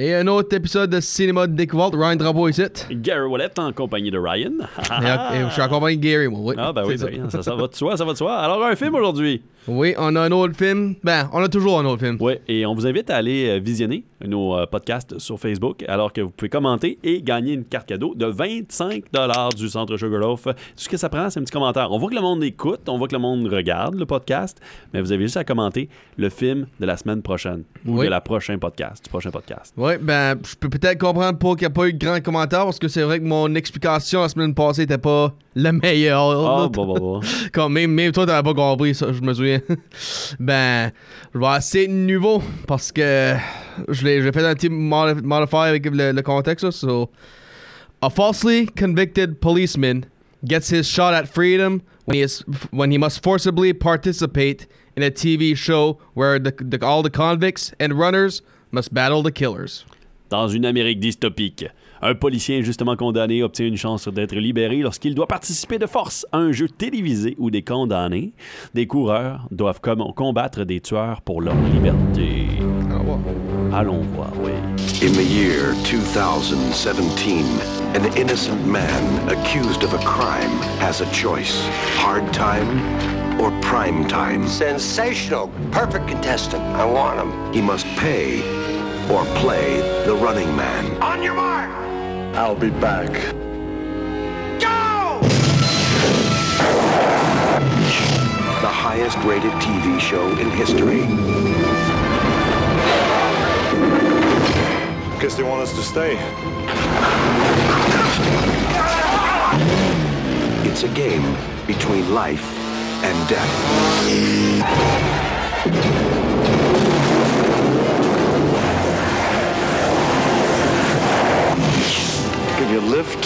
Et un autre épisode de Cinéma de découverte, Ryan Drapeau ici. Gary Wallet en compagnie de Ryan. et, et je suis accompagné de Gary, moi. Oui, Ah, ben oui, ben oui, ça, ça va de soi, ça va de soi. Alors, un film aujourd'hui. Oui, on a un autre film. Ben, on a toujours un autre film. Oui, et on vous invite à aller euh, visionner nos euh, podcasts sur Facebook, alors que vous pouvez commenter et gagner une carte cadeau de 25 du Centre Sugarloaf. Tout ce que ça prend, c'est un petit commentaire. On voit que le monde écoute, on voit que le monde regarde le podcast, mais vous avez juste à commenter le film de la semaine prochaine ou Oui. de la prochaine podcast, du prochain podcast. Oui, ben, je peux peut-être comprendre pourquoi il n'y a pas eu de grands commentaires parce que c'est vrai que mon explication la semaine passée n'était pas la meilleure. Ah, bon, bon, bon. Comme même, même toi, t'avais pas compris ça, je me souviens. ben, je vais essayer de nouveau parce que je l'ai fait un petit modi- modify avec le, le contexte. So, a falsely convicted policeman gets his shot at freedom when he is when he must forcibly participate in a TV show where the, the, all the convicts and runners must battle the killers. Dans une Amérique dystopique, un policier injustement condamné obtient une chance d'être libéré lorsqu'il doit participer de force à un jeu télévisé où des condamnés, des coureurs, doivent com- combattre des tueurs pour leur liberté. Allons voir, oui. In the year 2017, an innocent man accused of a crime has a choice hard time or prime time? Sensational. Perfect contestant. I want him. He must pay or play the running man. On your mark. I'll be back. Go! The highest rated TV show in history. Guess they want us to stay. It's a game between life and death. Give you a lift?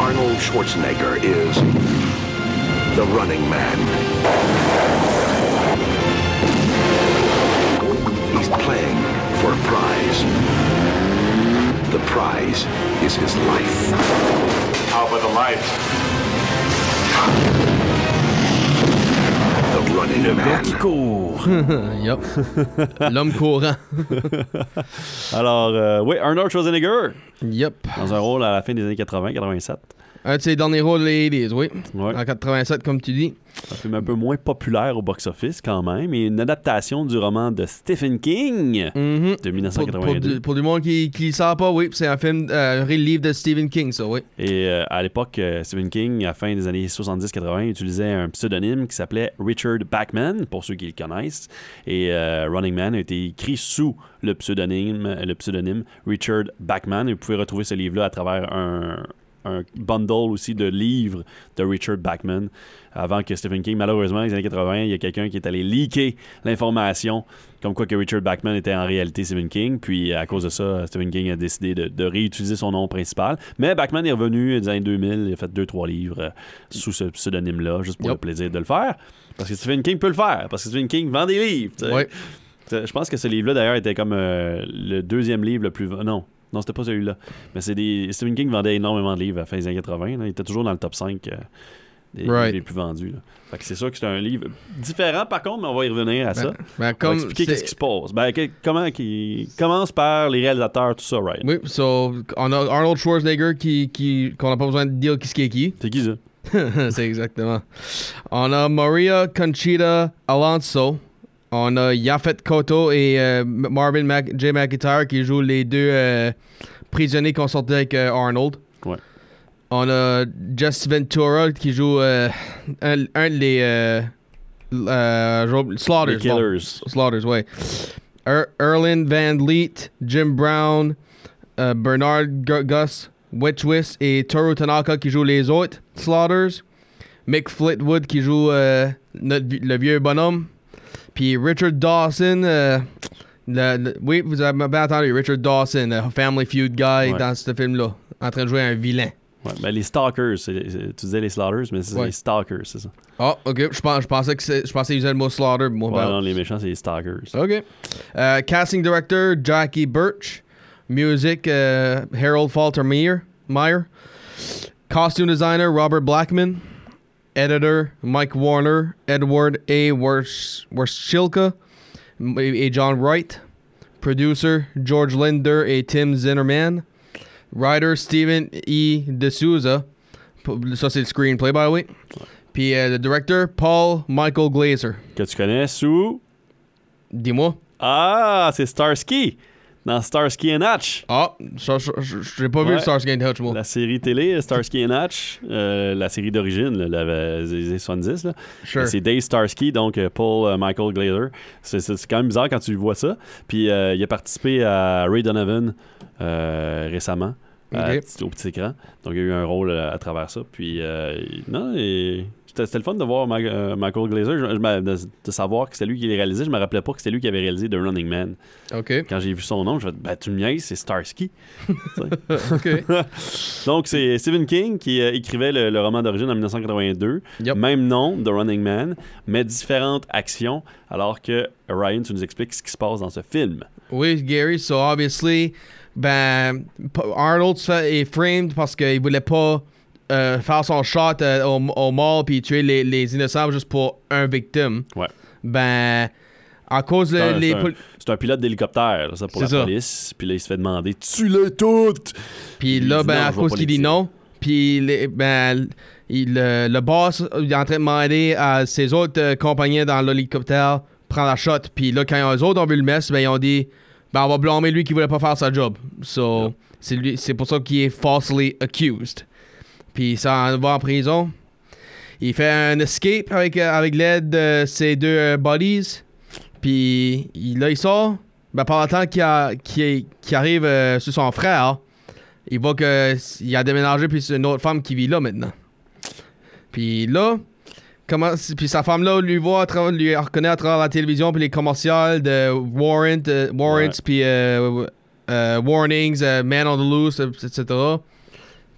Arnold Schwarzenegger is the running man. He's playing for a prize. The prize is his life. How about the life? Le gars qui court. Yup. L'homme courant. Alors, euh, oui, Arnold Schwarzenegger, Yup. dans un rôle à la fin des années 80-87. Un de ses derniers rôles des 80s, oui. Ouais. En 87, comme tu dis. Un film un peu moins populaire au box-office quand même, et une adaptation du roman de Stephen King Mhm. de Pour, pour 1982. du, pour du monde qui ne le savent pas, oui, c'est un film, euh, un livre de Stephen King, ça, oui. Et euh, à l'époque, euh, Stephen King, à la fin des années 70-80, utilisait un pseudonyme qui s'appelait Richard Bachman, pour ceux qui le connaissent. Et euh, Running Man a été écrit sous le pseudonyme, le pseudonyme Richard Bachman. Et vous pouvez retrouver ce livre-là à travers un, un bundle aussi de livres de Richard Bachman. Avant que Stephen King, malheureusement, dans les années 80, il y a quelqu'un qui est allé leaker l'information comme quoi que Richard Bachman était en réalité Stephen King. Puis à cause de ça, Stephen King a décidé de, de réutiliser son nom principal. Mais Bachman est revenu dans les années 2000, il a fait deux, trois livres euh, sous ce pseudonyme-là, juste pour le plaisir de le faire. Parce que Stephen King peut le faire, parce que Stephen King vend des livres. Je pense que ce livre-là, d'ailleurs, était comme euh, le deuxième livre le plus... Non, non, c'était pas celui-là. Mais c'est des... Stephen King vendait énormément de livres à la fin des années 80. là. Il était toujours dans le top 5 euh, des Right. les plus vendus. là. Fait que c'est sûr que c'est un livre différent, par contre, mais on va y revenir à ça. Ben, ben, On va expliquer c'est- qu'est-ce qui se passe. Ben, que- comment qui commence par les réalisateurs, tout ça, right? Oui, so, on a Arnold Schwarzenegger qui, qui, qu'on n'a pas besoin de dire qui est qui. C'est qui ça? c'est exactement. On a Maria Conchita Alonso. On a Yafet Koto et euh, Marvin Mac- J. McIntyre qui jouent les deux euh, prisonniers qu'on sortait avec euh, Arnold. Ouais. On a Jess Ventura qui joue un, un des Slaughters. Les bon. Killers. Slaughters, ouais. Er- Erlin Van Leet, Jim Brown, Bernard Gu- Gus, Witchwist et Toru Tanaka qui jouent les autres Slaughters. Mick Flitwood qui joue notre le vieux bonhomme. Puis Richard Dawson. euh, le- le- oui, vous avez bien entendu, Richard Dawson, le Family Feud guy Ouais. dans ce film-là, en train de jouer un vilain. Ouais, ben, les Stalkers, tu disais les Slaughters, mais c'est Ouais. les Stalkers, c'est ça. Ah, ok, je, pense, je pensais je pensais qu'ils usaient le mot slaughter. Moi, Ouais, ben- non, les méchants, c'est les Stalkers. OK. Uh, casting director Jackie Birch. Music uh, Harold Falter Meyer. Meyer. Costume designer Robert Blackman. Editor, Mike Warner, Edward A. Wers- Werschilka et John Wright. Producer, George Linder et Tim Zinnerman. Writer, Steven E. D'Souza. Ça, c'est le screenplay, by the way. Puis euh, le directeur, Paul Michael Glazer. Que tu connais sous. Dis-moi. Ah, c'est Starsky. Dans Starsky and Hutch. Ah, j'ai pas vu Ouais. Starsky and Hutch, moi. La série télé, Starsky and Hutch, euh, la série d'origine, années 70. Là. Sure. C'est Dave Starsky, donc euh, Paul euh, Michael Glazer. C'est, quand même bizarre quand tu vois ça. Puis euh, il a participé à Ray Donovan euh, à- au petit écran. Donc, il a eu un rôle euh, à travers ça. Puis, euh, non, et c'était, le fun de voir Ma- euh, Michael Glazer, Je- je m'a- de, de savoir que c'était lui qui l'a réalisé. Je me rappelais pas que c'était lui qui avait réalisé The Running Man. OK. Quand j'ai vu son nom, je me suis dit, ben, tu me niaises, c'est Starsky. Donc, c'est Stephen King qui euh, écrivait le, le roman d'origine en 1982. Yep. Même nom, The Running Man, mais différentes actions, alors que Ryan, tu nous expliques ce qui se passe dans ce film. Oui, Gary, so obviously, ben, Arnold est framed parce qu'il voulait pas euh, faire son shot euh, au, au mall puis tuer les, les innocents juste pour un victime. Ouais. Ben, à cause de C'est un- les c'est un- pilote d'hélicoptère, ça, pour la ça. police. Puis là, il se fait demander Tue-les toutes Puis là, ben, non, à cause qu'il les dit non, puis les- ben, il, le, le boss il est en train de demander à ses autres euh, compagnons dans l'hélicoptère prendre la shot. Puis là, quand eux autres ont vu le mess, ben, ils ont dit ben, on va blâmer lui qui voulait pas faire sa job. So, c'est, pour ça qu'il est falsely accused. Puis ça va en prison. Il fait un escape avec, euh, avec l'aide de ses deux euh, buddies. Puis il- là, il sort. Ben, pendant le temps qu'il arrive euh, sur son frère, il voit qu'il a déménagé, puis c'est une autre femme qui vit là maintenant. Puis là, comment, puis sa femme là lui voit, à travers- lui reconnaît à travers la télévision, puis les commerciales de warrant, euh, warrants, Ouais. puis euh, euh, warnings, man on the loose, etc.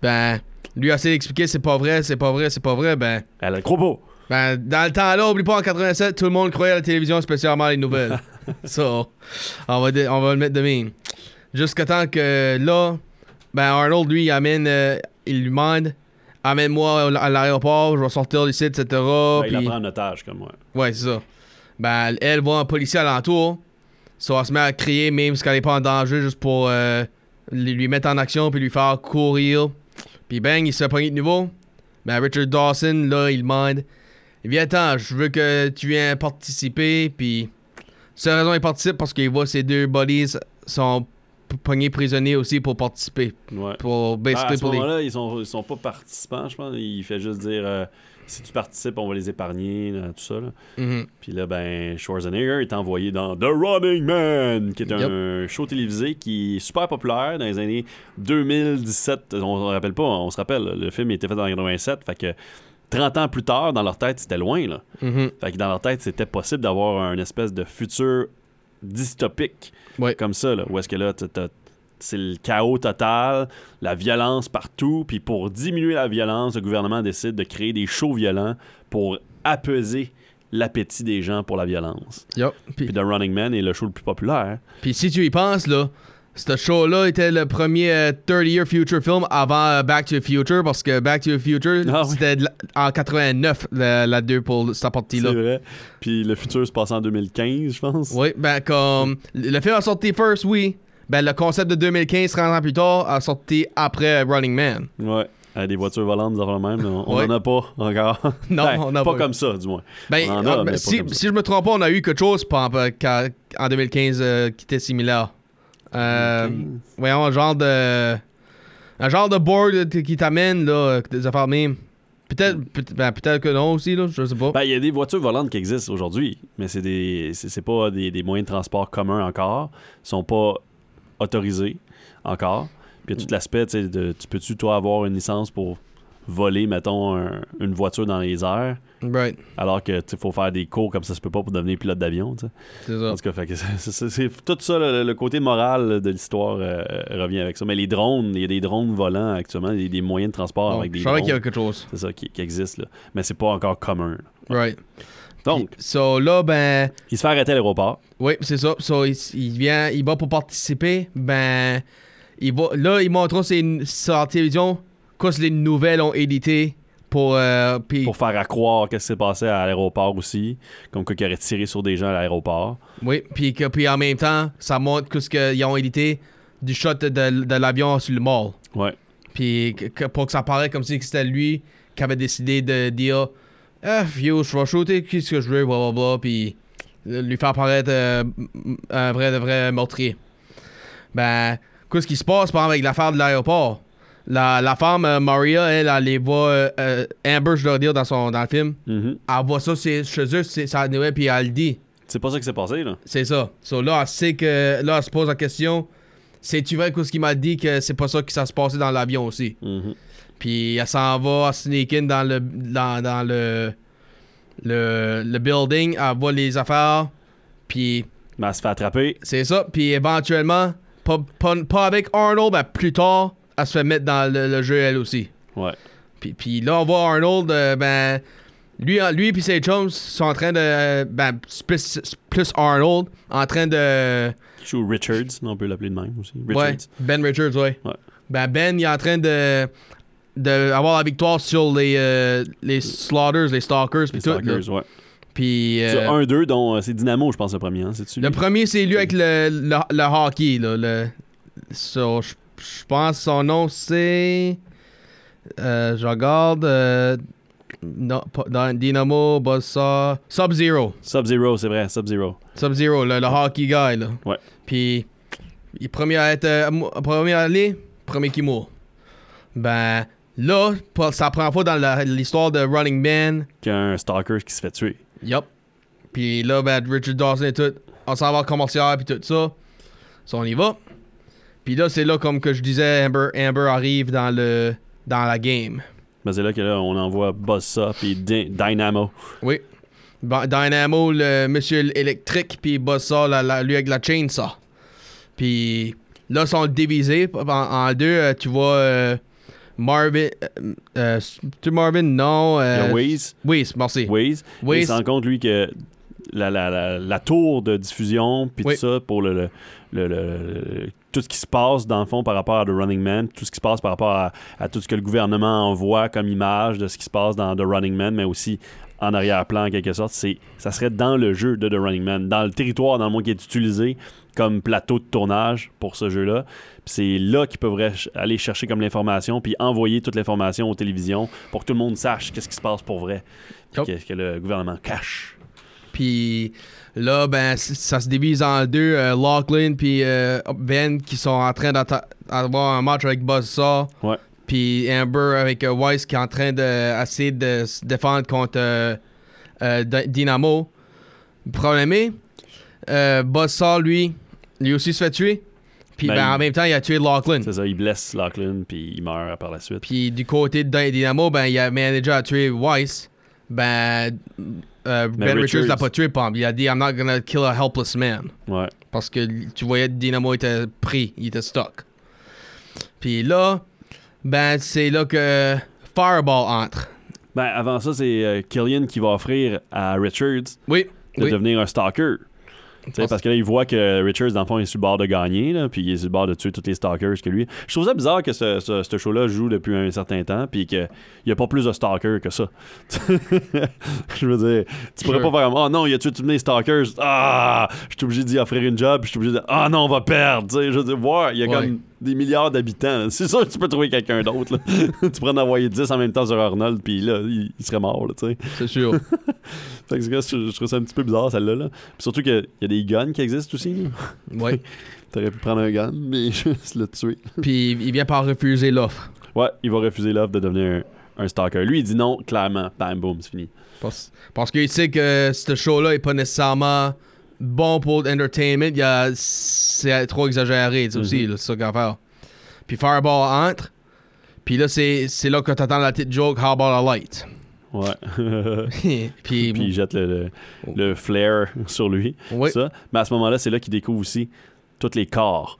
Ben, lui a essayé d'expliquer c'est pas vrai, c'est pas vrai, c'est pas vrai. Ben, Elle a gros beau. ben, dans le temps là, oublie pas en 87, tout le monde croyait à la télévision, spécialement les nouvelles. so, on va, on va le mettre de même. Jusqu'à temps que là, ben Arnold, lui, il amène, il lui demande, amène-moi à l'aéroport, je vais sortir d'ici, etc. Ben, il la prend en otage, comme moi. Ouais, c'est ça. Ben, elle voit un policier alentour. Ça elle se met à crier, même si elle n'est pas en danger, juste pour euh, lui mettre en action puis lui faire courir. Puis bang, il se fait pogner de nouveau. Ben, Richard Dawson, là, il demande Viens-t'en, je veux que tu viennes participer. Puis, seule raison il participe parce qu'il voit ses deux buddies sont pognés prisonniers aussi pour participer. Ouais. Pour Ah, basically à ce les- moment-là, ils sont, ils sont pas participants, je pense. Il fait juste dire euh, si tu participes, on va les épargner, là, tout ça. là. Mhm. Puis là, ben, Schwarzenegger est envoyé dans The Running Man, qui est Yep. un show télévisé qui est super populaire dans les années 2017. On se rappelle pas, on se rappelle, le film été fait en 87, fait que 30 ans plus tard, dans leur tête, c'était loin, là. Mhm. Fait que dans leur tête, c'était possible d'avoir un espèce de futur dystopique Ouais. comme ça, là, où est-ce que là, c'est le chaos total, la violence partout, puis pour diminuer la violence, le gouvernement décide de créer des shows violents pour apaiser l'appétit des gens pour la violence. Puis The Running Man est le show le plus populaire. Puis si tu y penses, là, ce show-là était le premier euh, 30-year future film avant euh, Back to the Future, parce que Back to the Future, Ah c'était en 89, la, la 2 pour cette partie-là. C'est vrai. Puis le futur se passe en 2015, je pense. Oui, ben comme le film a sorti first, oui. Ben le concept de 2015, 30 ans plus tard, a sorti après Running Man. Ouais. Euh, des voitures volantes, affaires de même. On Ouais. en a pas encore. Non, Ben, on en pas pas. comme ça, du moins. Ben, On en a, ah, mais ben, pas si, comme ça. si je me trompe pas, on a eu quelque chose qu'à- en 2015 euh, qui était similaire. Euh, voyons, un genre de. Un genre de board qui t'amène, là, des affaires même. Peut-être peut ben, peut-être que non aussi, là, je sais pas. Ben, il y a des voitures volantes qui existent aujourd'hui, mais c'est des c'est pas des, des moyens de transport communs encore. Ils sont pas autorisés encore. Puis il y a tout l'aspect, tu sais, de tu peux-tu, toi, avoir une licence pour voler, mettons, un- une voiture dans les airs, right, alors que tu faut faire des cours comme ça se peut pas pour devenir pilote d'avion, c'est ça. En tout cas, fait que c'est- tout ça, le, le côté moral de l'histoire euh, revient avec ça. Mais les drones, il y a des drones volants actuellement, il y a des moyens de transport avec des je savais qu'il y avait quelque chose. C'est ça qui, qui existe, là. Mais c'est pas encore commun. Right. Donc, So là, ben. il se fait arrêter à l'aéroport. Oui, c'est ça. So, il, il vient, il va pour participer. Ben, il va, là, il montre ses, la télévision qu'est-ce que les nouvelles ont édité Pour, euh, Pour faire à croire qu'est-ce qui s'est passé à l'aéroport aussi. Comme quoi qu'il aurait tiré sur des gens à l'aéroport. oui, puis, que, puis en même temps, ça montre que ce qu'ils ont édité du shot de, de l'avion sur le mall. Ouais. Puis pour que ça paraisse comme si c'était lui qui avait décidé de dire Ah, yo, je vais shooter qui ce que je veux, blablabla, puis lui faire paraître euh, un vrai, de vrai meurtrier. Ben, qu'est-ce qui se passe par exemple, avec l'affaire de l'aéroport? La, la femme, euh, Maria, elle, elle les voit, Amber, je dois dire, dans, son, dans le film, Mhm. elle voit ça chez eux, c'est Noël, puis elle le dit. C'est pas ça qui s'est passé, là. C'est ça. So là, elle sait que, là, elle se pose la question c'est-tu vrai que ce qu'il m'a dit que c'est pas ça qui ça se passait dans l'avion aussi? Mhm. Puis elle s'en va à sneak in dans le dans, dans le, le le building, elle voit les affaires, puis Mais elle se fait attraper. c'est ça. Puis éventuellement, pas, pas, pas avec Arnold, mais plus tard, elle se fait mettre dans le, le jeu elle aussi. Ouais. Puis, puis là, on voit Arnold, euh, ben, lui, lui puis ses chums sont en train de, euh, ben, plus, plus Arnold, en train de, joue Richards, on peut l'appeler de même aussi. ouais, Richards. Ben Richards, ouais. Ouais. Ben, Ben, il est en train de, de avoir la victoire sur les, euh, les Slaughters, les Stalkers, Les puis tout. là. Stalkers, ouais. Puis, euh, un, deux, dont c'est Dynamo, je pense, le premier. Hein, le premier, c'est lui avec le, le, le hockey, là. Le, so, je je pense son nom, c'est. Euh, je regarde. euh, pas- dans Dynamo, Buzzsaw. Sub-Zero. Sub-Zero, c'est vrai, Sub-Zero. Sub-Zero, le, le hockey guy, là. Ouais. Puis, il est premier à être. euh, premier à aller, premier qui mourt. Ben, là, la première fois dans l'histoire de Running Man. Qu'il y a un Stalker qui se fait tuer. Yup. Puis là, ben, Richard Dawson et tout, on s'en va commercial puis tout ça. So, on y va. Puis là, c'est là, comme que je disais, Amber, Amber arrive dans le dans la game. Ben, c'est là que là, on envoie Bossa puis Dy- Dynamo. Oui. Ba- Dynamo, le monsieur électrique, puis Bossa, la, la- lui avec la chainsaw. Puis là, ils sont divisés en, en deux. euh, tu vois euh, Marvin. Euh, euh, tu Marvin? Non. Euh, Waze. Oui, merci. Waze. Waze. Il se rend compte, lui, que la, la, la, la tour de diffusion, puis Oui. tout ça, pour le, le, le- tout ce qui se passe, dans le fond, par rapport à The Running Man, tout ce qui se passe par rapport à, à tout ce que le gouvernement envoie comme image de ce qui se passe dans The Running Man, mais aussi en arrière-plan, en quelque sorte, c'est, ça serait dans le jeu de The Running Man, dans le territoire dans le monde qui est utilisé comme plateau de tournage pour ce jeu-là. C'est là qu'ils peuvent aller chercher comme l'information, puis envoyer toute l'information aux télévisions pour que tout le monde sache qu'est-ce qui se passe pour vrai, puis Yup. que, que le gouvernement cache. Puis là, ben, ça se divise en deux. euh, Lachlan puis euh, Ben qui sont en train d'avoir un match avec Buzzsaw. Ouais. Puis Amber avec euh, Weiss qui est en train d'essayer de, se défendre contre euh, Dynamo. Problème est, Buzzsaw, lui, lui aussi se fait tuer. Puis Ben, ben, en même temps, il a tué Lachlan. C'est ça, il blesse Lachlan, puis il meurt par la suite. Puis du côté de Dy- Dynamo, ben, il a manager à tuer Weiss. Ben, euh, Ben Richards Richards- l'a pas tué, Pom. Il a dit I'm not gonna kill a helpless man. Ouais. Parce que tu voyais Dynamo était pris, il était stuck. Puis là, ben c'est là que Fireball entre. Ben, avant ça, c'est euh, Killian qui va offrir à Richards Oui. de oui. devenir un stalker. Parce- que là, il voit que Richards, dans le fond, est sur le bord de gagner, là, puis il est sur le bord de tuer tous les stalkers que lui. Je trouve ça bizarre que ce, ce, ce show-là joue depuis un certain temps, puis qu'il n'y a pas plus de stalkers que ça. je veux dire, tu pourrais Sure. pas faire comme, oh non, il a tué tous les stalkers. Ah, je suis obligé d'y offrir une job, puis je suis obligé de, ah non, on va perdre. Tu sais, je veux dire, voir, il y a Ouais. comme des milliards d'habitants. C'est sûr que tu peux trouver quelqu'un d'autre. tu pourrais en envoyer 10 en même temps sur Arnold, puis là, il, il serait mort, là, tu sais. C'est sûr. Fait que je, je trouve ça un petit peu bizarre, celle-là. Là. Surtout qu'il y a des guns qui existent aussi. oui. T'aurais pu prendre un gun, mais juste le tuer. Puis il vient par refuser l'offre. Ouais, il va refuser l'offre de devenir un, un stalker. Lui, il dit non, clairement. Bam, boum, c'est fini. Parce, parce qu'il sait que ce show-là est pas nécessairement bon pour l'entertainment. C'est trop exagéré, c'est aussi, Mhm. c'est ça qu'il va faire. Puis Fireball entre. Puis là, c'est là que t'attends la petite joke, How about a light? Ouais. puis, Puis il jette le, le, le flare sur lui. oui, Ça. Mais à ce moment-là, c'est là qu'il découvre aussi tous les corps.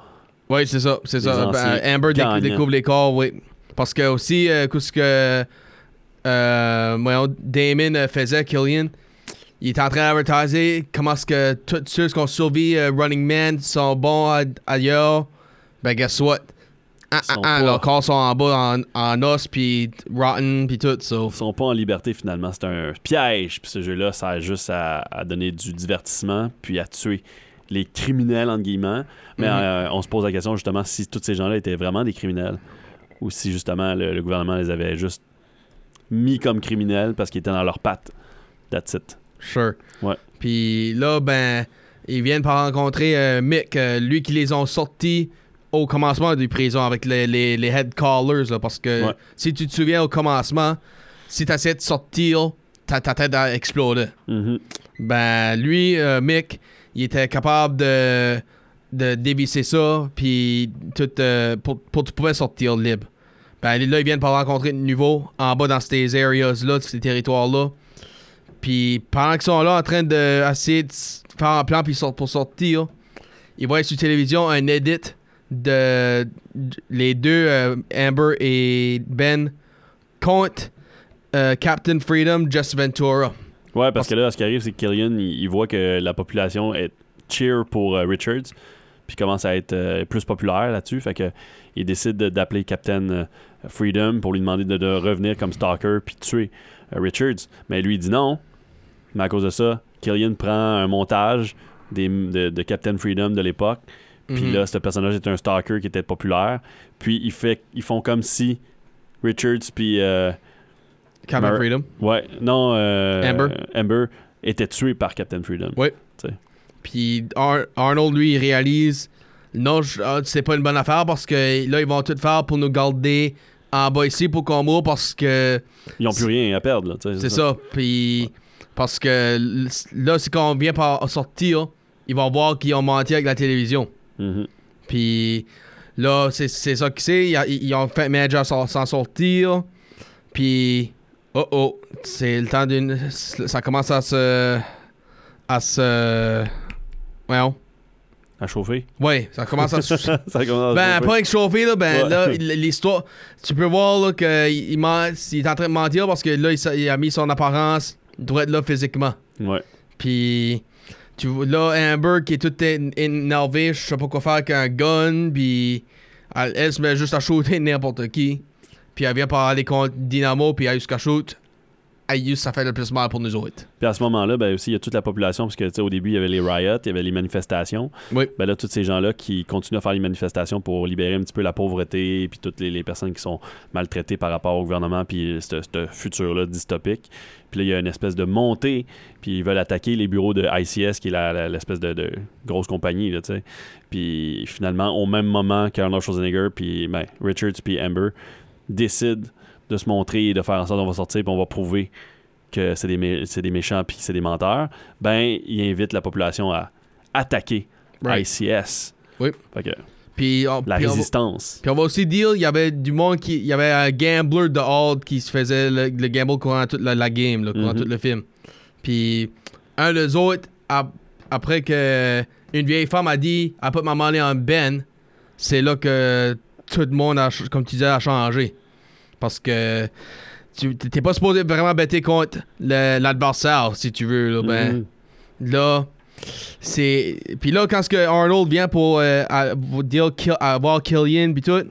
oui c'est ça, c'est ça. Ben, Amber découvre les corps, oui. Parce que aussi, euh, qu'est-ce que euh, Damon euh, faisait, Killian, il est en train d'advertiser comment est-ce que tous ceux qui ont survécu euh, Running Man sont bons à- ailleurs. Ben, guess what? Ah, ah, ah, leurs corps sont en bas en, en os, puis rotten, puis tout, so. Ils sont pas en liberté finalement. C'est un piège. Puis ce jeu-là sert juste à, à donner du divertissement, puis à tuer les criminels, entre guillemets. Mais Mhm. euh, on se pose la question justement si tous ces gens-là étaient vraiment des criminels ou si justement le, le gouvernement les avait juste mis comme criminels parce qu'ils étaient dans leurs pattes. That's it. Sure. Ouais. Puis là, ben, ils viennent par rencontrer euh, Mick, euh, lui qui les ont sortis au commencement du prison avec les, les, les head callers, là, parce que Ouais. si tu te souviens au commencement, si tu essaies de sortir, ta, ta tête a explosé. Mhm. Ben, lui, euh, Mick, il était capable de, de dévisser ça, puis tout, pour, pour tu pouvais sortir libre. Ben, là, ils viennent par rencontrer de nouveau en bas dans ces areas-là, ces territoires-là. Puis pendant qu'ils sont là en train de de faire un plan puis pour sortir, ils voient sur télévision un edit de les deux, euh, Amber et Ben, contre euh, Captain Freedom, Jess Ventura. Ouais, parce que là, ce qui arrive, c'est que Killian, il, voit que la population est cheer pour euh, Richards, puis commence à être plus populaire là-dessus. Fait que il décide de- d'appeler Captain Freedom pour lui demander de, de revenir comme stalker puis tuer Richards. Mais lui, il dit non. Mais à cause de ça, Killian prend un montage des, de, de Captain Freedom de l'époque. Puis Mhm. là, ce personnage est un stalker qui était populaire. Puis il fait, ils font comme si Richards puis euh, Captain Mer- Freedom. Ouais, non. euh, Amber. Amber était tué par Captain Freedom. Ouais. Puis Ar- Arnold, lui, il réalise non, ah, c'est pas une bonne affaire parce que là, ils vont tout faire pour nous garder en bas ici pour qu'on mourre parce que Ils n'ont plus rien à perdre. Là, c'est ça. Puis parce que là, c'est quand on vient par sortir, ils vont voir qu'ils ont menti avec la télévision. Mhm. Puis là, c'est c'est ça que c'est. Ils, ont fait manager s'en sortir. Puis, oh oh, c'est le temps d'une. Ça commence à se. à se. Ouais, À chauffer. ouais, ça commence à se. ça commence à Ben, chauffer. pas échauffé, là, ben Ouais. là, l'histoire, tu peux voir là, qu'il il, est en train de mentir parce que là, il, a mis son apparence, doit être là physiquement. Ouais. Puis, tu vois, là, Amber qui est toute énervée, je sais pas quoi faire avec un gun, puis elle, elle se met juste à shooter n'importe qui. Puis elle vient parler contre Dynamo, puis elle jusqu'à shoot. Aïe, ça fait le plus mal pour nous autres. Puis à ce moment-là, ben aussi, il y a toute la population, parce que au début, il y avait les riots, il y avait les manifestations. Oui. Ben là, tous ces gens-là qui continuent à faire les manifestations pour libérer un petit peu la pauvreté, puis toutes les, les personnes qui sont maltraitées par rapport au gouvernement, puis ce futur-là dystopique. Puis là, il y a une espèce de montée, puis ils veulent attaquer les bureaux de ICS, qui est l'espèce de, de grosse compagnie, là, tu sais. Puis finalement, au même moment qu'Arnold Schwarzenegger, puis ben, Richards, puis Amber décident de se montrer et de faire en sorte qu'on va sortir, puis on va prouver que c'est des, mé- des méchants, puis c'est des menteurs, ben, ils invitent la population à attaquer Right. ICS. Oui. Fait que Puis, on, la puis on va- résistance. Puis on va aussi dire, il y avait du monde qui. Il y avait un gambler de Hall qui se faisait le, le gamble courant toute la, la game, là, courant Mhm. tout le film. Puis un des autres, ap- après que une vieille femme a dit, elle peut m'emmener en Ben, c'est là que tout le monde, a, comme tu disais, a changé. Parce que tu t'es pas supposé vraiment bêter contre le- l'adversaire, si tu veux. Là, ben, Mhm. Là, c'est. Puis là, quand ce que Arnold vient pour euh, à- dire kill, à voir Killian puis tout,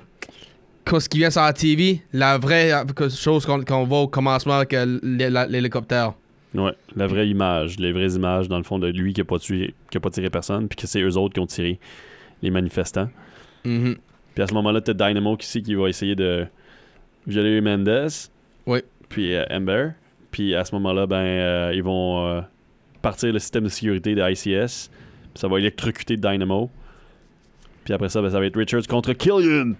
quand ce qui vient sur la TV, la vraie euh, chose qu'on qu'on voit au commencement avec euh, l'hélicoptère. Ouais, la vraie image, les vraies images, dans le fond, de lui qui a pas tué, qui a pas tiré personne, puis que c'est eux autres qui ont tiré les manifestants. Mhm. Puis à ce moment-là, t'as Dynamo ici qui va essayer de violer Mendes. Oui. Puis euh, Amber. Puis à ce moment-là, ben, euh, ils vont euh, partir le système de sécurité de ICS. Puis ça va électrocuter Dynamo. Puis après ça, ben, ça va être Richards contre Killian.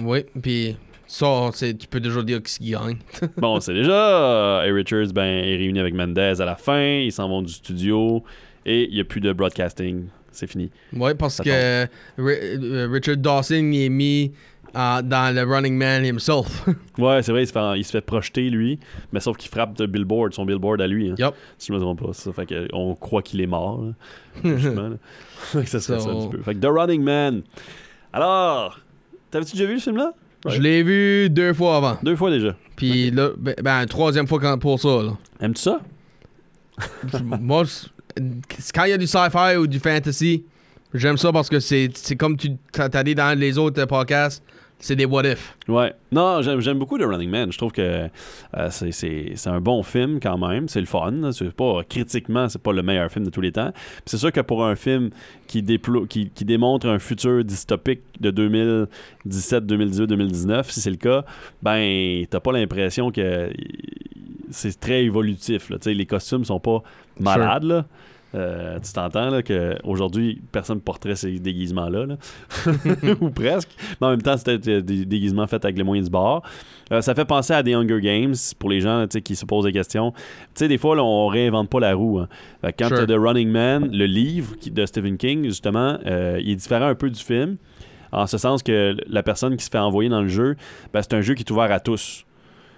Oui, puis ça, c'est- tu peux déjà dire qui gagne. bon, c'est déjà. et Richards ben, est réuni avec Mendez à la fin. Ils s'en vont du studio. Et il n'y a plus de broadcasting. C'est fini. Oui, parce Ça que euh, Richard Dawson il est mis euh, dans le Running Man himself. Ouais, c'est vrai, il se, fait, il se fait projeter, lui. Mais sauf qu'il frappe de billboard, son billboard à lui. hein. Yup. Si je me trompe pas. Ça fait que on croit qu'il est mort. là. Logiquement, là. Fait que ça serait ça un So- petit peu. Fait que The Running Man. Alors, t'avais-tu déjà vu le film-là? Ouais. Je l'ai vu deux fois avant. Deux fois déjà. Puis là, ben, ben, troisième fois quand- pour ça. Là. Aimes-tu ça? Moi, c'est- quand il y a du sci-fi ou du fantasy, j'aime ça parce que c'est comme tu t'as t'as dit dans les autres podcasts, C'est des what if. Ouais. Non, j'aime, j'aime beaucoup The Running Man. Je trouve que euh, c'est, un bon film quand même. C'est le fun. C'est pas, critiquement, c'est pas le meilleur film de tous les temps. C'est sûr que pour un film qui, qui, qui démontre un futur dystopique de 2017, 2018, 2019, si c'est le cas, ben, t'as pas l'impression que c'est très évolutif. Là. Les costumes sont pas malades. Là. Euh, tu t'entends là, qu'aujourd'hui, personne ne porterait ces déguisements-là, là. ou presque. Mais en même temps, c'était euh, des déguisements faits avec les moyens du bord. Euh, ça fait penser à des Hunger Games pour les gens qui se posent des questions. Tu sais, des fois, là, on réinvente pas la roue. hein. Quand Sure. tu The Running Man, le livre de Stephen King, justement, euh, il est différent un peu du film. En ce sens que la personne qui se fait envoyer dans le jeu, ben, c'est un jeu qui est ouvert à tous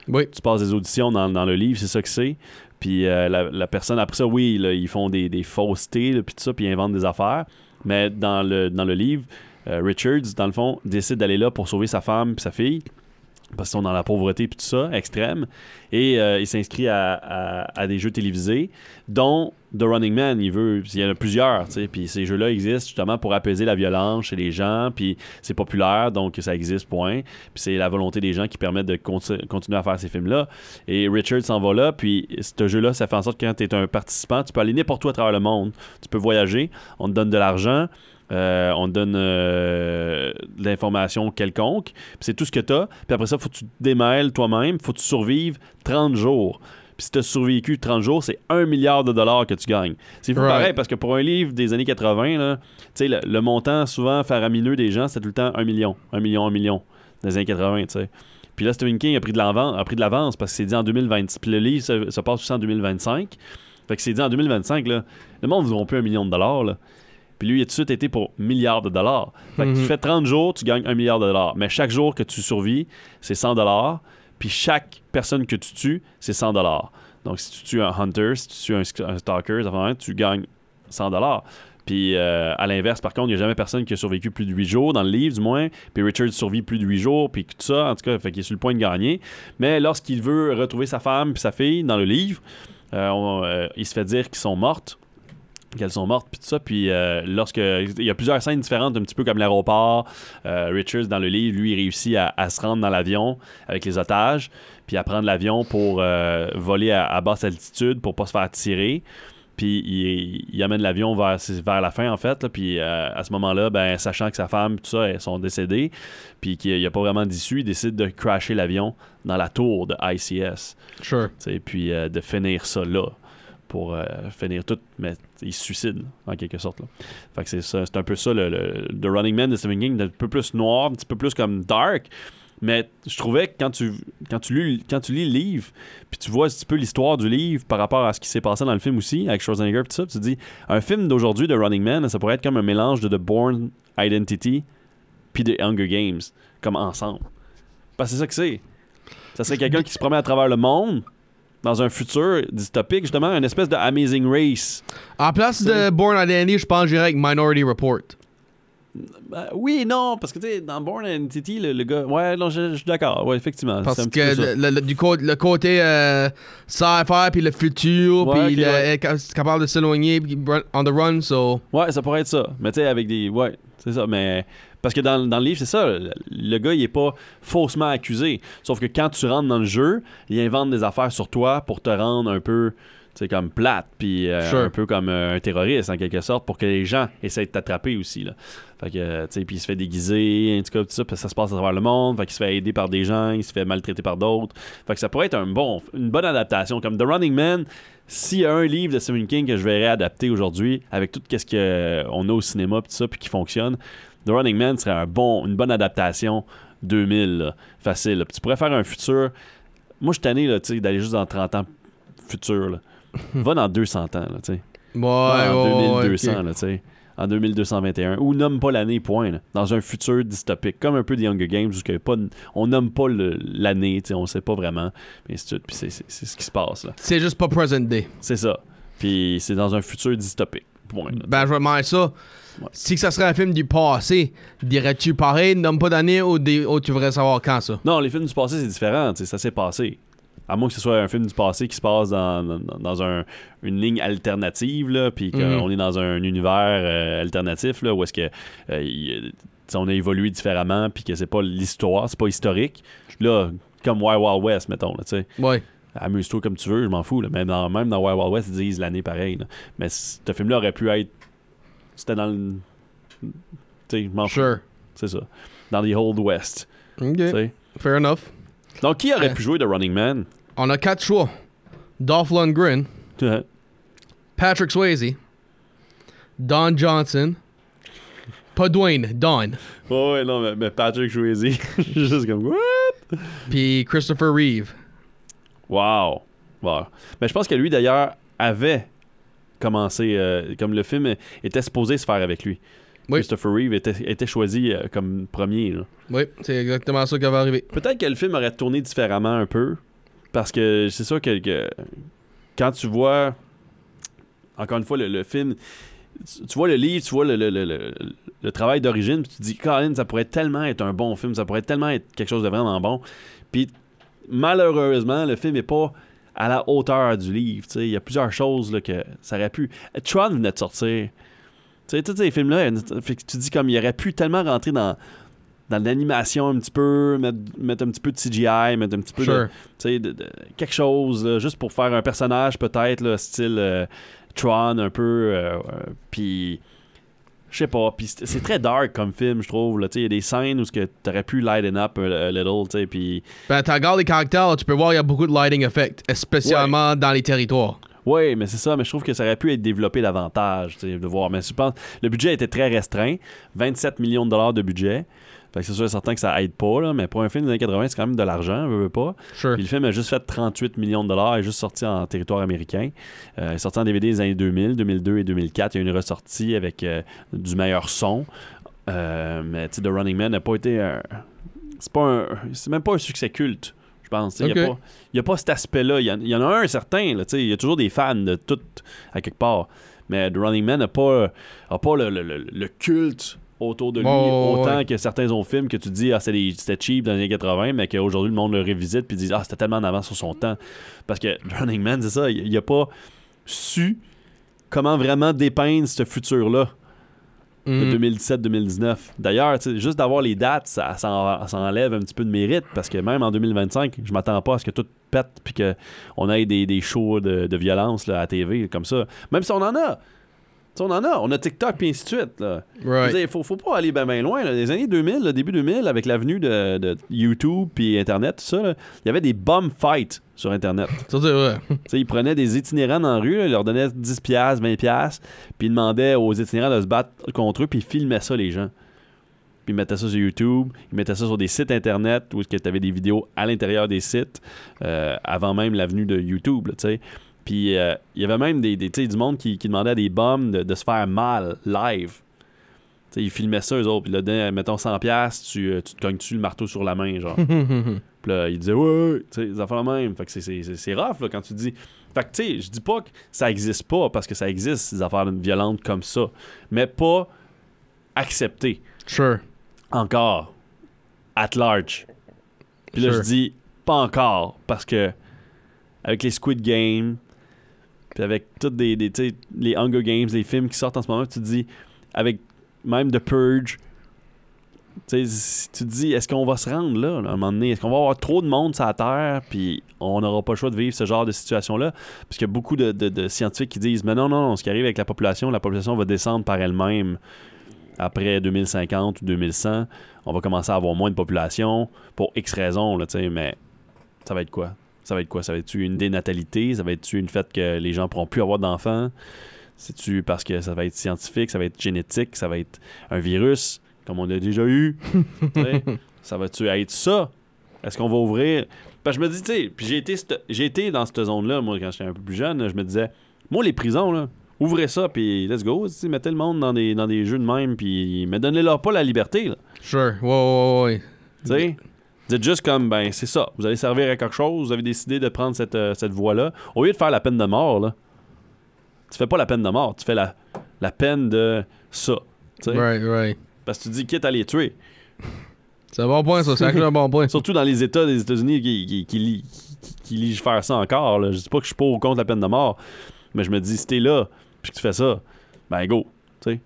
Oui. tu passes des auditions dans, dans le livre, c'est ça que c'est. Puis euh, la, personne, après ça, oui, ils font des, des faussetés, puis tout ça, puis ils inventent des affaires. Mais dans le, livre, euh, Richards, dans le fond, décide d'aller là pour sauver sa femme puis sa fille. Parce qu'ils sont dans la pauvreté puis tout ça, extrême. Et euh, il s'inscrit à, des jeux télévisés, dont The Running Man. Il veut, il y en a plusieurs, tu sais. Puis ces jeux-là existent justement pour apaiser la violence chez les gens. Puis c'est populaire, donc ça existe, point. Puis c'est la volonté des gens qui permettent de conti- continuer à faire ces films-là. Et Richard s'en va là, puis ce jeu-là, ça fait en sorte que quand tu es un participant, tu peux aller n'importe où à travers le monde. Tu peux voyager, on te donne de l'argent, euh, on te donne euh, de l'information quelconque, puis c'est tout ce que tu as. Puis après ça, faut que tu te démêles toi-même, faut que tu survives 30 jours. Puis si tu as survécu 30 jours, c'est 1 milliard de dollars que tu gagnes. C'est Right. pareil, parce que pour un livre des années 80, là, tu sais, le, le montant souvent faramineux des gens, c'était tout le temps 1 million, 1 million, 1 million dans les années 80, tu sais. Puis là, Stephen King a pris de l'avance, a pris de l'avance parce que c'est dit en 2020. Puis le livre se, se passe aussi en 2025. Fait que c'est dit en 2025, là, le monde ne vaut plus un million de dollars. Là. Puis lui, il a tout de suite été pour milliards de dollars. Fait que tu Mhm. fais 30 jours, tu gagnes un milliard de dollars. Mais chaque jour que tu survis, c'est 100 dollars. Puis chaque personne que tu tues, c'est 100 dollars. Donc si tu tues un hunter, si tu tues un, stalker, tu gagnes 100 dollars. Puis euh, à l'inverse, par contre, il n'y a jamais personne qui a survécu plus de 8 jours, dans le livre du moins. Puis Richard survit plus de 8 jours, puis tout ça, en tout cas, fait qu'il est sur le point de gagner. Mais lorsqu'il veut retrouver sa femme puis sa fille dans le livre, euh, on- euh, il se fait dire qu'ils sont mortes qu'elles sont mortes puis tout ça. Puis euh, lorsque il y a plusieurs scènes différentes un petit peu comme l'aéroport euh, Richards dans le livre lui il réussit à, à se rendre dans l'avion avec les otages puis à prendre l'avion pour euh, voler à, à basse altitude pour pas se faire tirer. Puis il, il amène l'avion vers, vers la fin en fait là, puis à ce moment-là ben sachant que sa femme tout ça elles sont décédées puis qu'il n'y a pas vraiment d'issue il décide de crasher l'avion dans la tour de ICS Sure. puis de finir ça là pour euh, finir tout, mais il se suicide en quelque sorte. Là. Fait que c'est ça, c'est un peu ça le, le- The Running Man de Stephen King, un peu plus noir, un petit peu plus comme dark. Mais je trouvais que quand tu, quand tu, lis, quand tu lis le livre, puis tu vois un petit peu l'histoire du livre par rapport à ce qui s'est passé dans le film aussi, avec Schwarzenegger, tout ça, tu te dis, un film d'aujourd'hui de Running Man, ça pourrait être comme un mélange de The Bourne Identity puis de Hunger Games, comme ensemble. Parce que c'est ça que c'est. Ça serait quelqu'un qui se promène à travers le monde dans un futur dystopique, justement, une espèce de Amazing Race. En place de Born Identity, je pense que j'irais avec Minority Report. Ben, oui non, parce que tu sais, dans Born Identity, le, le gars. Ouais, non, je, je suis d'accord. Ouais, effectivement. Parce petit peu que le, le- du co- le côté euh, sci-fi, puis le futur, Ouais, puis ok, le- ouais. ca- capable de s'éloigner, on the run, so... Ouais, ça pourrait être ça. Mais tu sais, avec des. Ouais, c'est ça. Mais. Parce que dans, dans le livre, c'est ça. Le, gars, il est pas faussement accusé. Sauf que quand tu rentres dans le jeu, il invente des affaires sur toi pour te rendre un peu. Sais, comme plate, puis euh, Sure. un peu comme euh, un terroriste, en quelque sorte, pour que les gens essayent de t'attraper aussi. Là. Fait que, euh, tu sais, puis il se fait déguiser, en tout cas, tout ça, puis ça se passe à travers le monde. Fait qu'il se fait aider par des gens, il se fait maltraiter par d'autres. Fait que ça pourrait être un bon, une bonne adaptation. Comme The Running Man, s'il y a un livre de Stephen King que je verrais adapter aujourd'hui, avec tout ce qu'on a au cinéma, puis tout ça, puis qui fonctionne, The Running Man serait un bon, une bonne adaptation 2000, là, facile. là. Puis tu pourrais faire un futur. Moi, je suis tanné d'aller juste dans 30 ans futur. Là. Va dans 200 ans, là, tu sais. Ouais, en ouais, ouais, 2200, ok. là, tu sais. En 2221. Ou nomme pas l'année, point. là. Dans un futur dystopique. Comme un peu des Hunger Games, où pas on nomme pas l'année, tu sais, on sait pas vraiment. Mais c'est ce qui se passe, là. C'est juste pas present day. C'est ça. Puis c'est dans un futur dystopique. Point. là. Ben, je vais demander ça. Ouais. Si que ça serait un film du passé, dirais-tu pareil, nomme pas d'année ou, tu voudrais savoir quand ça? Non, les films du passé, c'est différent. Ça s'est passé. À moins que ce soit un film du passé qui se passe dans, dans, dans un- une ligne alternative, là, puis qu'on Mhm. est dans un univers euh, alternatif, là, où est-ce que euh, on a évolué différemment, puis que c'est pas l'histoire, c'est pas historique. Là, comme Wild Wild West, mettons, là. Ouais. Amuse-toi comme tu veux, je m'en fous. Là. Même, dans, même dans Wild Wild West, ils disent l'année pareille. là. Mais ce film-là aurait pu être. C'était dans le. Tu sais, je m'en fous. Sure. C'est ça. Dans the Old West. OK. Fair enough. Donc, qui aurait Ouais. pu jouer de Running Man? On a quatre choix. Dolph Lundgren. Patrick Swayze, Don Johnson, pas Dwayne, Don, ouais, non, mais, mais Patrick Swayze. Juste comme. What? Puis Christopher Reeve. Wow. Wow. Mais je pense que lui, d'ailleurs, avait commencé. euh, comme le film était supposé se faire avec lui. Oui. Christopher Reeve était, était choisi euh, comme premier. là. Oui, c'est exactement ça qui va arriver. Peut-être que le film aurait tourné différemment un peu. Parce que c'est sûr que, que quand tu vois. Encore une fois, le, le film. Tu, tu vois le livre, tu vois le, le- le- le- le travail d'origine, puis tu te dis, Colin, ça pourrait tellement être un bon film, ça pourrait tellement être quelque chose de vraiment bon. Puis malheureusement, le film n'est pas à la hauteur du livre. Il y a plusieurs choses là, que ça aurait pu. Tron venait de sortir. Tu sais, tous ces films-là, tu dis comme il aurait pu tellement rentrer dans, dans l'animation un petit peu, mettre, mettre un petit peu de CGI, mettre un petit peu de, Sure. tu sais, de- de- quelque chose, là, juste pour faire un personnage peut-être, style euh, Tron un peu. euh, euh, Puis, je sais pas, puis c'est très dark comme film, je trouve. là, tu sais, Il y a des scènes où tu aurais pu lighten up a, a little, tu sais, puis... Ben, tu regardes les caractères, tu peux voir, il y a beaucoup de lighting effect, spécialement dans les territoires. Oui, mais c'est ça, mais je trouve que ça aurait pu être développé davantage, tu sais, de voir. Mais je pense, le budget était très restreint, 27 millions de dollars de budget. Fait que c'est sûr certain que ça aide pas, là, mais pour un film des années 80, c'est quand même de l'argent, veux, veux pas. Sure. Puis le film a juste fait 38 millions de dollars, il est juste sorti en territoire américain. Euh, il est sorti en DVD des années 2000, 2002 et 2004. Il y a une ressortie avec euh, du meilleur son. Euh, mais tu sais, The Running Man n'a pas été un. C'est pas un. C'est même pas un succès culte, je pense. Il n'y a, Ok. pas- il y a pas cet aspect-là. Il y, en- il y en a un certain, il y a toujours des fans de tout à quelque part. Mais The Running Man n'a pas, a pas le, le- le- le culte autour de lui autant ouais. que certains autres films que tu dis ah c'était cheap dans les années 80 mais qu'aujourd'hui le monde le révisite puis dit ah c'était tellement en avance sur son temps parce que Running Man c'est ça il, il a pas su comment vraiment dépeindre ce futur là de Mhm. 2017-2019 d'ailleurs tu sais, juste d'avoir les dates ça, ça, en- ça enlève un petit peu de mérite parce que même en 2025 je m'attends pas à ce que tout pète puis qu'on ait des, des shows de, de violence là, à TV comme ça même si on en a On en a on a TikTok puis ainsi de suite là Right. il faut, faut pas aller bien loin. Là. Les années 2000, le début 2000, avec l'avenue de, de YouTube puis Internet, tout ça, là, il y avait des bomb fights sur Internet. Ça, c'est vrai. Tu sais, ils prenaient des itinérants dans la rue, là, ils leur donnaient 10$, piastres, 20$, piastres, puis ils demandaient aux itinérants de se battre contre eux, puis ils filmaient ça, les gens. Puis ils mettaient ça sur YouTube, ils mettaient ça sur des sites Internet où tu avais des vidéos à l'intérieur des sites, euh, avant même l'avenue de YouTube, là, sais. Puis euh, il y avait même des, des, du monde qui, qui demandait à des bombes de, de se faire mal, live. Ils filmaient ça, eux autres. Puis là, mettons 100$, piastres, tu, euh, tu te cognes-tu le marteau sur la main, genre? Puis là, il disait, ouais, ouais, tu ils en font la même. Fait que c'est- rough, là, quand tu dis. Fait que, tu sais, je dis pas que ça existe pas, parce que ça existe, ces affaires violentes comme ça. Mais pas accepté Sure. encore, at large. Puis là, Sure. je dis, pas encore, parce que, avec les Squid Games, avec toutes les Hunger Games, les films qui sortent en ce moment, tu te dis, avec même The Purge, tu te dis, est-ce qu'on va se rendre là, à un moment donné? Est-ce qu'on va avoir trop de monde sur la Terre, puis on n'aura pas le choix de vivre ce genre de situation-là? Parce qu'il y a beaucoup de, scientifiques qui disent, mais non, non, non, ce qui arrive avec la population, la population va descendre par elle-même après 2050 ou 2100. On va commencer à avoir moins de population pour X raisons, là, mais ça va être quoi? Ça va être quoi? Ça va être une dénatalité? Ça va être une fait que les gens pourront plus avoir d'enfants? C'est-tu parce que ça va être scientifique, ça va être génétique, ça va être un virus, comme on a déjà eu? Ça va-tu être ça? Est-ce qu'on va ouvrir? Parce que je me dis, tu sais, puis j'ai été, c'te- j'ai été dans cette zone-là, moi, quand j'étais un peu plus jeune, je me disais, moi, les prisons, là, ouvrez ça, puis let's go, mettez le monde dans des, dans des jeux de même, puis mais donnez-leur pas la liberté, là. Sure. Ouais, ouais, ouais. Tu sais? Dites juste comme, ben, c'est ça. Vous allez servir à quelque chose, vous avez décidé de prendre cette, euh, cette voie-là. Au lieu de faire la peine de mort, là, tu fais pas la peine de mort, tu fais la, la peine de ça. Right, right. Parce que tu dis, quitte à les tuer. C'est un bon point, ça. C'est un bon point. Surtout dans les États des États-Unis qui, qui, qui, qui- légifèrent ça encore. Là. Je dis pas que je suis pour ou contre la peine de mort, mais je me dis, si t'es là, puis que tu fais ça, ben go. Tu sais.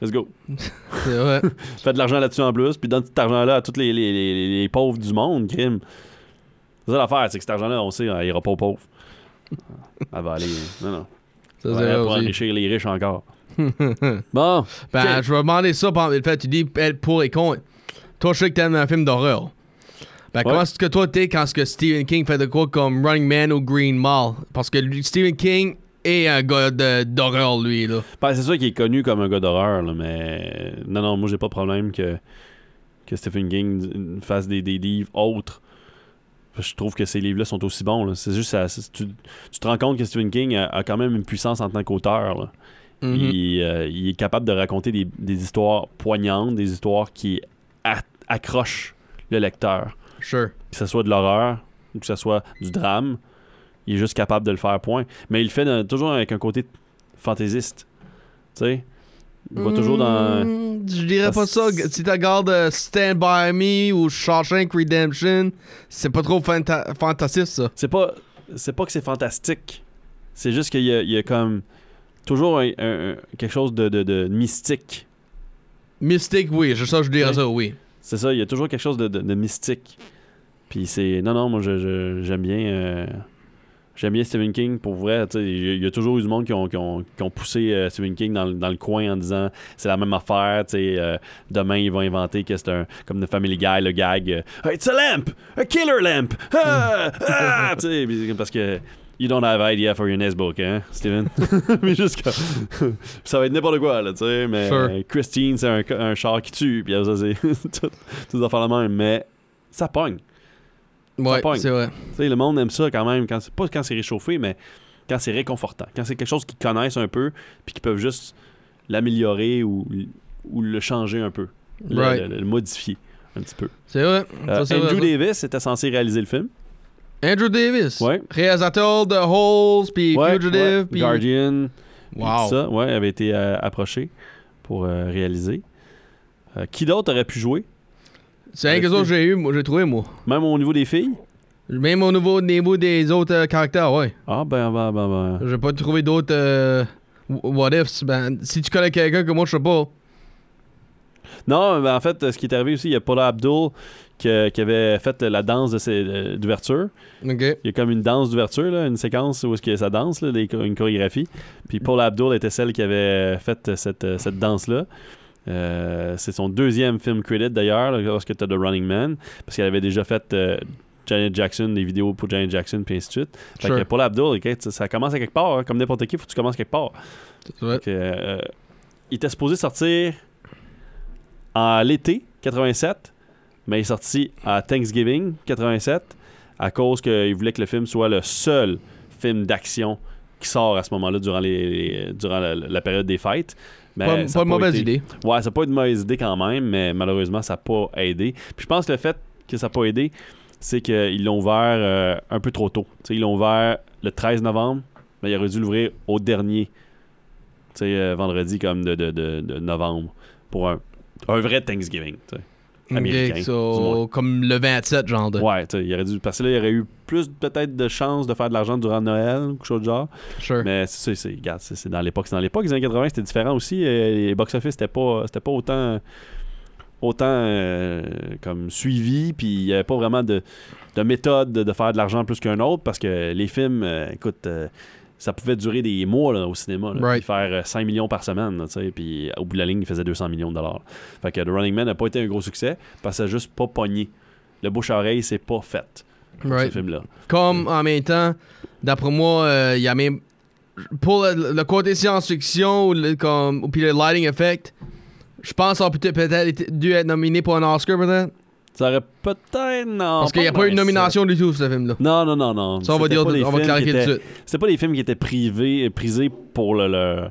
Let's go. C'est vrai. Fais de l'argent là-dessus en plus, puis donne cet argent-là à tous les, les, les- les pauvres du monde, crime. C'est ça l'affaire, c'est que cet argent-là, on sait, il ira pas aux pauvres. Elle va aller. Non, non. Ça, c'est pour enrichir les riches encore. bon. Ben, je vais demander ça par le fait tu dis être pour et contre. Toi, je sais que t'aimes un film d'horreur. Ben, comment est-ce que toi t'es quand ce que Stephen King fait de quoi comme Running Man ou Green Mile? Parce que Stephen King est un gars d'horreur, lui, là. Ben, c'est sûr qu'il est connu comme un gars d'horreur, là, mais non, non, moi j'ai pas de problème que, que Stephen King fasse des, des livres autres. Je trouve que ces livres-là sont aussi bons. C'est juste, ça, tu, tu te rends compte que Stephen King a, a quand même une puissance en tant qu'auteur. Mhm. il, euh, il est capable de raconter des, des histoires poignantes, des histoires qui accrochent le lecteur. Sure. Que ce soit de l'horreur ou que ce soit du drame, il est juste capable de le faire, point. Mais il le fait dans- toujours avec un côté fantaisiste. Tu sais? Il va toujours dans. Mm, Je dirais pas ça. Si tu regardes Stand By Me ou Shawshank Redemption, c'est pas trop fanta- fantastique, ça. C'est pas, c'est pas que c'est fantastique. C'est juste qu'il y y a comme toujours un- un- un- quelque chose de, de- de mystique. Mystique, oui. Je, ça, je dirais Ouais. ça, oui. C'est ça, il y a toujours quelque chose de, de- mystique. Puis c'est. Non, non, moi je- je- j'aime bien. euh, J'aime bien Stephen King pour vrai. Il y, a- toujours eu du monde qui ont, qui ont- qui ont poussé euh, Stephen King dans, le- dans le coin en disant c'est la même affaire. euh, demain, ils vont inventer que c'est un. Comme The Family Guy, le gag. euh, It's a lamp! A killer lamp! Ah! Ah! Parce que. You don't have idea for your next book, hein, Steven? mais juste comme- ça va être n'importe quoi, là, tu sais. Mais Sure. Christine, c'est un, un char qui tue, puis ça, c'est tout, tout affaires la même. Mais ça pogne. Ouais, c'est vrai. Tu sais, le monde aime ça quand même, quand c'est- pas quand c'est réchauffé, mais quand c'est réconfortant. Quand c'est quelque chose qu'ils connaissent un peu, puis qu'ils peuvent juste l'améliorer ou, ou le changer un peu. Le, Right. le- le modifier un petit peu. C'est vrai. Euh, Ça, c'est vrai, Andrew. Davis était censé réaliser le film. Andrew Davis. Ouais. Réalisateur de Holes, puis Ouais, Fugitive, puis... Guardian. puis Wow. tout ça, ouais, avait été euh, approché pour euh, réaliser. Euh, qui d'autre aurait pu jouer? C'est un que autres que j'ai eu, moi, j'ai trouvé, moi. Même au niveau des filles? Même au niveau, niveau des autres euh, caractères, ouais. Ah, ben, ben, ben, ben. J'ai pas trouvé d'autres euh, what ifs. Ben, si tu connais quelqu'un que moi je sais pas. Non, ben, en fait, ce qui est arrivé aussi, il y a Paula Abdul qui, qui avait fait la danse euh, d'ouverture. Il y a comme une danse d'ouverture, là, une séquence où est-ce que ça danse, là, une chorégraphie. Puis Paula Abdul était celle qui avait fait cette, cette danse-là. Euh, c'est son deuxième film credit d'ailleurs, lorsque tu as The Running Man, parce qu'elle avait déjà fait euh, Janet Jackson, des vidéos pour Janet Jackson, puis ainsi de suite. Fait Sure. que Abdul, ça- commence à quelque part, hein, comme n'importe qui, faut que tu commences quelque part. Que, euh, il était supposé sortir en l'été 87, mais il est sorti à Thanksgiving 87 à cause qu'il voulait que le film soit le seul film d'action qui sort à ce moment-là durant, les, les- durant la, la période des fêtes. Mais Pas, pas de mauvaise été- idée. Ouais, ça n'a pas une mauvaise idée quand même, mais malheureusement, ça n'a pas aidé. Puis je pense que le fait que ça n'a pas aidé, c'est qu'ils l'ont ouvert euh, un peu trop tôt. Ils l'ont ouvert le 13 novembre, mais il aurait dû l'ouvrir au dernier, euh, vendredi comme de, de- de- de novembre, pour un, un vrai Thanksgiving. Américain, so, comme le 27, genre de. Ouais, il aurait dû. Parce que là, il y aurait eu plus peut-être de chances de faire de l'argent durant Noël ou quelque chose de genre. Sure. Mais c'est, c'est, regarde, c'est, dans l'époque. C'est dans l'époque, les années 80, c'était différent aussi. Euh, les box-office, c'était pas, c'était pas autant, autant euh, comme suivi. Puis il n'y avait pas vraiment de, de méthode de, de faire de l'argent plus qu'un autre parce que les films, euh, écoute, euh, ça pouvait durer des mois là, au cinéma. là, Right. faire euh, 5 millions par semaine. Puis au bout de la ligne, il faisait 200 millions de dollars. Fait que The Running Man n'a pas été un gros succès parce que ça n'a juste pas pogné. Le bouche-oreille, c'est pas fait pour Right. ce film-là. Comme en même temps, d'après moi, euh, il y a même. Pour le, le côté science-fiction ou le, comme, ou puis le lighting effect, je pense qu'on a peut-être dû être nominé pour un Oscar, peut-être. Ça aurait peut-être. Non. Parce qu'il n'y a pas eu de nomination du tout, ce film-là. Non, non, non, non. Ça, on va, dire, on va clarifier tout de suite. C'était pas des films qui étaient privés, prisés pour le, le-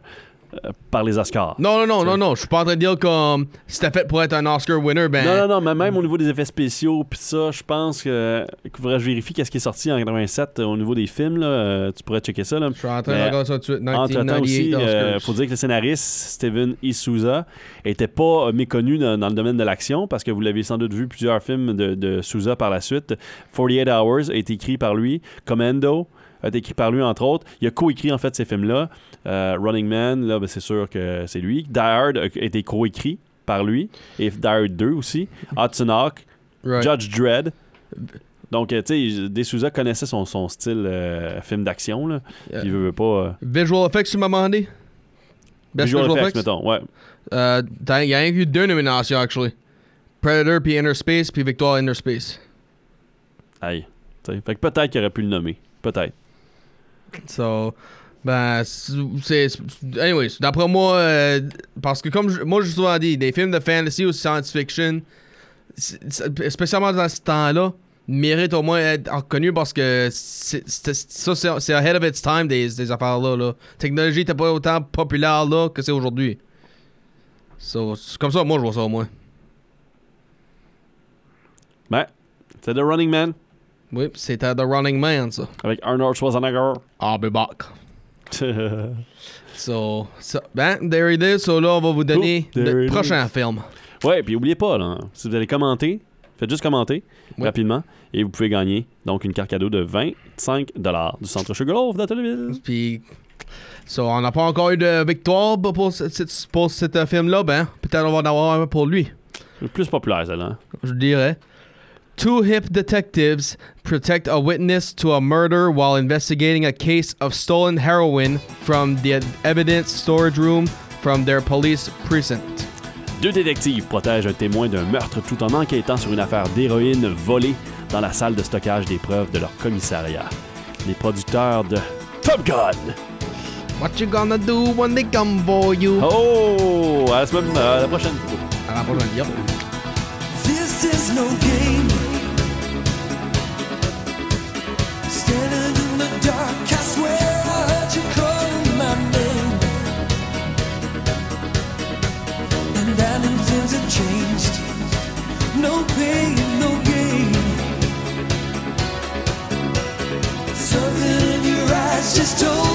par les Oscars. Non, non, non, non, non. Je suis pas en train de dire comme c'était fait pour être un Oscar winner, ben. Non, non, non, mais même au niveau des effets spéciaux, puis ça, je pense que. Il faudrait que je vérifie qu'est-ce qui est sorti en 87 euh, au niveau des films, là. Euh, tu pourrais checker ça, là. Je suis en train Mais de regarder ça tout de suite. Entre-temps aussi, 1998 euh, Oscars. faut dire que le scénariste Steven. Souza était pas euh, méconnu dans, dans le domaine de l'action parce que vous l'avez sans doute vu plusieurs films de, de Souza par la suite. 48 Hours a été écrit par lui. Commando a été écrit par lui, entre autres. Il a coécrit en fait ces films-là. Euh, Running Man, là, ben, c'est sûr que c'est lui. Die Hard a été coécrit par lui. Et Die Hard 2 aussi. Hudson Hawk, Right. Judge Dredd. Donc, euh, tu sais, De Souza connaissait son, son style euh, film d'action. là. Yeah. Il veut, veut pas. euh, Visual effects, tu m'as demandé? Best visual effects, mettons. Ouais. Il y a eu deux nominations, actually. Predator puis Inner Space puis Victoire Inner Space. Aïe. T'sais, Fait que peut-être qu'il aurait pu le nommer. Peut-être. So, ben, c'est. Anyways, d'après moi, euh, parce que comme je- moi souvent dit, des films de fantasy ou science-fiction, c'est- c'est- spécialement dans ce temps-là, méritent au moins être reconnus parce que c'est- c'est- ça, c'est ahead of its time, des, des affaires-là. Là. Technologie n'était pas autant populaire là que c'est aujourd'hui. So, c'est comme ça, moi, je vois ça au moins. Ben, c'est The Running Man Oui, c'était The Running Man, ça. avec Arnold Schwarzenegger. I'll be back. So, so, ben, there it is. So là, on va vous donner Oh, le prochain film. ouais, puis oubliez pas, là, si vous allez commenter, faites juste commenter Ouais. rapidement et vous pouvez gagner donc une carte cadeau de 25 du Centre Sugarloaf d'Atelier. Puis, so, on n'a pas encore eu de victoire pour, pour, ce- pour cet euh, film-là. Ben, peut-être on va en avoir un pour lui. Le plus populaire, celle-là. Je dirais. Two hip detectives protect a witness to a murder while investigating a case of stolen heroin from the evidence storage room from their police precinct. Deux détectives protègent un témoin d'un meurtre tout en enquêtant sur une affaire d'héroïne volée dans la salle de stockage des preuves de leur commissariat. Les producteurs de Top Gun. What you gonna do when they come for you? Oh! À la, semaine, à la prochaine. À la prochaine. This is no game. Things had changed. No pain, no gain. Your eyes just told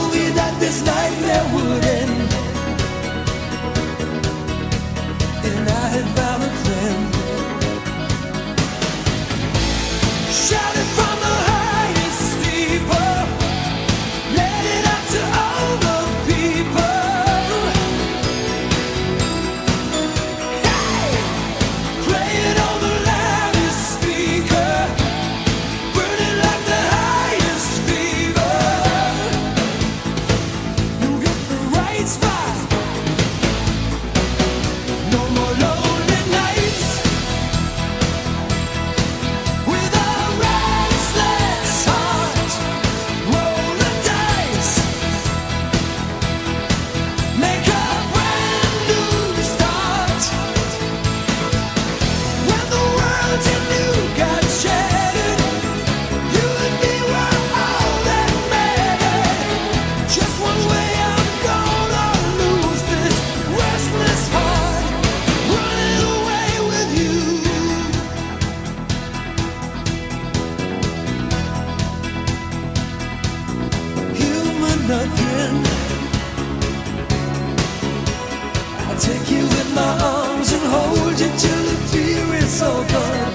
I'll take you in my arms and hold you till the fear is all gone.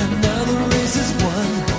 And now the race is won.